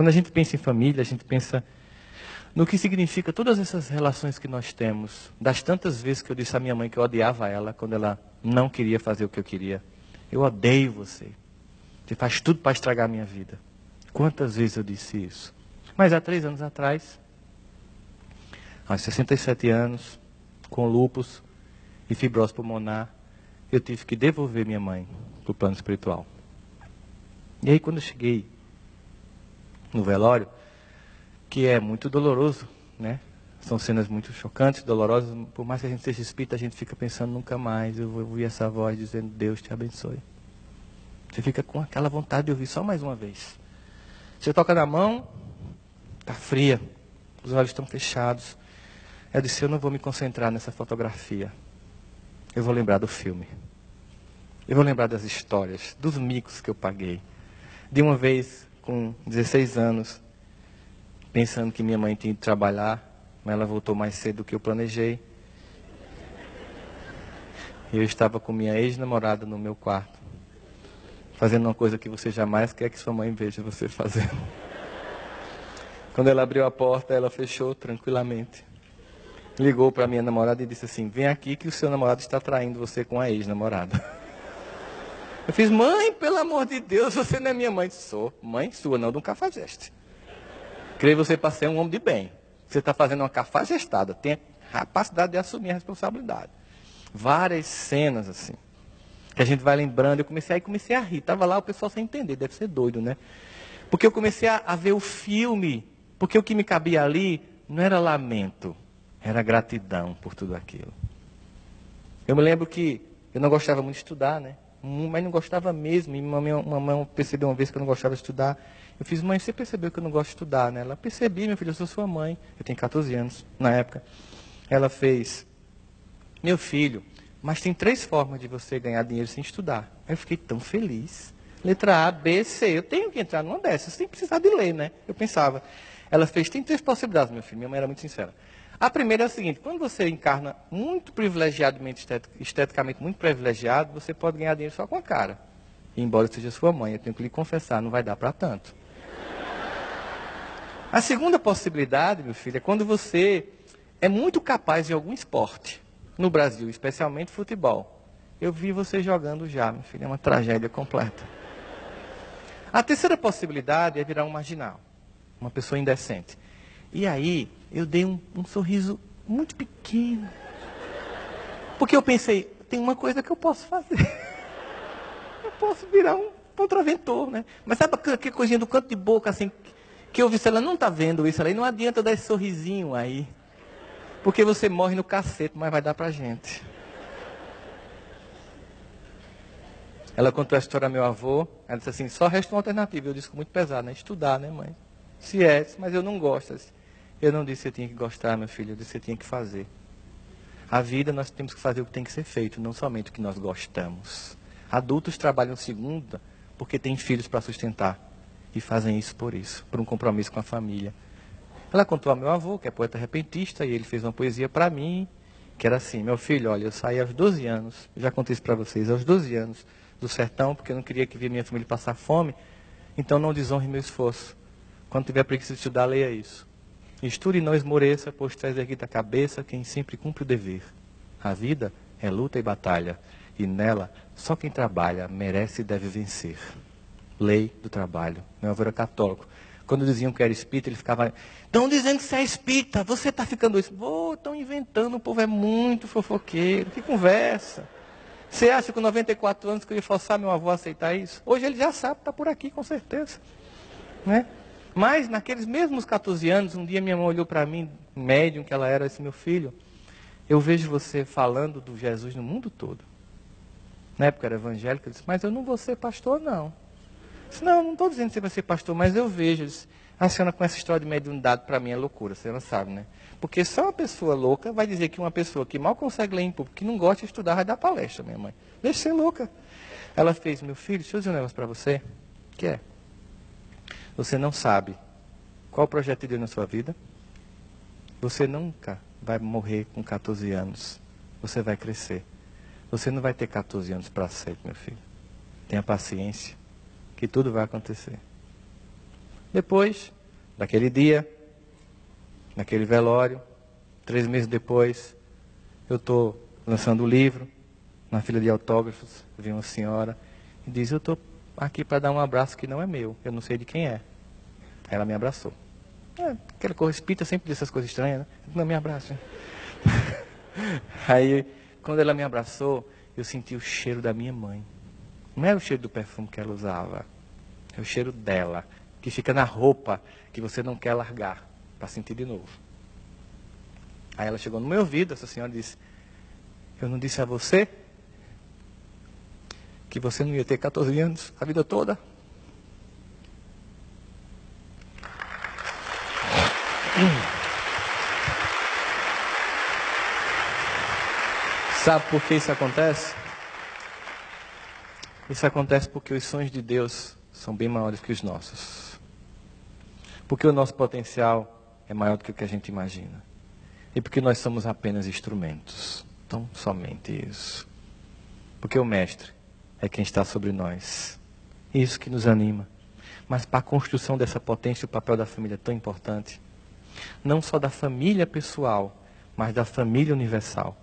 Quando a gente pensa em família, a gente pensa no que significa todas essas relações que nós temos. Das tantas vezes que eu disse à minha mãe que eu odiava ela quando ela não queria fazer o que eu queria. Eu odeio você. Você faz tudo para estragar a minha vida. Quantas vezes eu disse isso? Mas há três anos atrás, aos 67 anos, com lupus e fibrose pulmonar, eu tive que devolver minha mãe para o plano espiritual. E aí quando eu cheguei no velório, que é muito doloroso, né? São cenas muito chocantes, dolorosas. Por mais que a gente seja espírita, a gente fica pensando nunca mais. Eu vou ouvir essa voz dizendo Deus te abençoe. Você fica com aquela vontade de ouvir só mais uma vez. Você toca na mão, está fria, os olhos estão fechados. Eu disse: Eu não vou me concentrar nessa fotografia. Eu vou lembrar do filme. Eu vou lembrar das histórias, dos micos que eu paguei. De uma vez, com 16 anos, pensando que minha mãe tinha ido trabalhar, mas ela voltou mais cedo do que eu planejei. Eu estava com minha ex-namorada no meu quarto, fazendo uma coisa que você jamais quer que sua mãe veja você fazendo. Quando ela abriu a porta, ela fechou tranquilamente. Ligou para minha namorada e disse assim: Vem aqui que o seu namorado está traindo você com a ex-namorada. Eu fiz, mãe, pelo amor de Deus, você não é minha mãe. Sou mãe sua, não de um cafajeste. Creio você para ser um homem de bem. Você está fazendo uma cafajestada. Tem a capacidade de assumir a responsabilidade. Várias cenas assim. Que a gente vai lembrando. Eu comecei aí comecei a rir. Estava lá o pessoal sem entender. Deve ser doido, né? Porque eu comecei a, a ver o filme. Porque o que me cabia ali não era lamento. Era gratidão por tudo aquilo. Eu me lembro que eu não gostava muito de estudar, né? Mas não gostava mesmo. E mamãe, mamãe percebeu uma vez que eu não gostava de estudar. Eu fiz, mãe, você percebeu que eu não gosto de estudar, né? Ela, percebi, meu filho, eu sou sua mãe. Eu tenho 14 anos na época. Ela fez, meu filho, mas tem três formas de você ganhar dinheiro sem estudar. Aí eu fiquei tão feliz. Letra A, B, C. Eu tenho que entrar numa dessas, sem precisar de ler, né? Eu pensava. Ela fez, tem três possibilidades, meu filho. Minha mãe era muito sincera. A primeira é a seguinte: quando você encarna muito privilegiadamente, esteticamente muito privilegiado, você pode ganhar dinheiro só com a cara. Embora seja sua mãe, eu tenho que lhe confessar, não vai dar para tanto. A segunda possibilidade, meu filho, é quando você é muito capaz de algum esporte, no Brasil, especialmente futebol. Eu vi você jogando já, meu filho, é uma tragédia completa. A terceira possibilidade é virar um marginal, uma pessoa indecente. E aí, eu dei um, um sorriso muito pequeno. Porque eu pensei, tem uma coisa que eu posso fazer. Eu posso virar um contraventor, né? Mas sabe aquela coisinha do canto de boca, assim, que eu vi se ela não está vendo isso ali, não adianta dar esse sorrisinho aí. Porque você morre no cacete, mas vai dar pra gente. Ela contou a história ao meu avô, ela disse assim, só resta uma alternativa. Eu disse muito pesado, né? Estudar, né, mãe? Se é, mas eu não gosto. Eu não disse que você tinha que gostar, meu filho, eu disse que você tinha que fazer. A vida nós temos que fazer o que tem que ser feito, não somente o que nós gostamos. Adultos trabalham segunda porque têm filhos para sustentar e fazem isso por isso, por um compromisso com a família. Ela contou ao meu avô, que é poeta repentista, e ele fez uma poesia para mim, que era assim: Meu filho, olha, eu saí aos 12 anos, já contei isso para vocês, aos 12 anos do sertão, porque eu não queria que via minha família passar fome, então não desonre meu esforço. Quando tiver preguiça de estudar, leia isso. Estude e não esmoreça, pois traz erguida a cabeça quem sempre cumpre o dever. A vida é luta e batalha, e nela só quem trabalha merece e deve vencer lei do trabalho. Meu avô era católico. Quando diziam que era espírita, ele ficava. Estão dizendo que você é espírita, você está ficando isso. Vou, estão inventando, o povo é muito fofoqueiro. Que conversa. Você acha que com 94 anos que eu ia forçar meu avô a aceitar isso? Hoje ele já sabe, está por aqui, com certeza. Né? Mas naqueles mesmos 14 anos, um dia minha mãe olhou para mim, médium que ela era, disse, meu filho, eu vejo você falando do Jesus no mundo todo. Na época era evangélica, eu disse, mas eu não vou ser pastor, não. Disse, não, não estou dizendo que você vai ser pastor, mas eu vejo. Disse, a senhora com essa história de mediunidade para mim é loucura, a senhora sabe, né? Porque só uma pessoa louca vai dizer que uma pessoa que mal consegue ler em público, que não gosta de estudar, vai dar palestra, minha mãe. Deixa ser louca. Ela fez, meu filho, deixa eu dizer um negócio para você. Que é? Você não sabe qual o projeto de Deus na sua vida. Você nunca vai morrer com 14 anos. Você vai crescer. Você não vai ter 14 anos para sempre, meu filho. Tenha paciência que tudo vai acontecer. Depois daquele dia, naquele velório, três meses depois, eu estou lançando o livro, na fila de autógrafos, vem uma senhora e diz, eu estou aqui para dar um abraço que não é meu, eu não sei de quem é. Ela me abraçou. É, aquela coisa espírita sempre diz essas coisas estranhas, né? Não me abraça. Aí, quando ela me abraçou, eu senti o cheiro da minha mãe. Não era o cheiro do perfume que ela usava, é o cheiro dela, que fica na roupa que você não quer largar para sentir de novo. Aí ela chegou no meu ouvido, essa senhora disse: Eu não disse a você que você não ia ter 14 anos a vida toda? Sabe por que isso acontece? Isso acontece porque os sonhos de Deus são bem maiores que os nossos. Porque o nosso potencial é maior do que o que a gente imagina. E porque nós somos apenas instrumentos. Então, somente isso. Porque o Mestre é quem está sobre nós. Isso que nos anima. Mas para a construção dessa potência, o papel da família é tão importante. Não só da família pessoal, mas da família universal.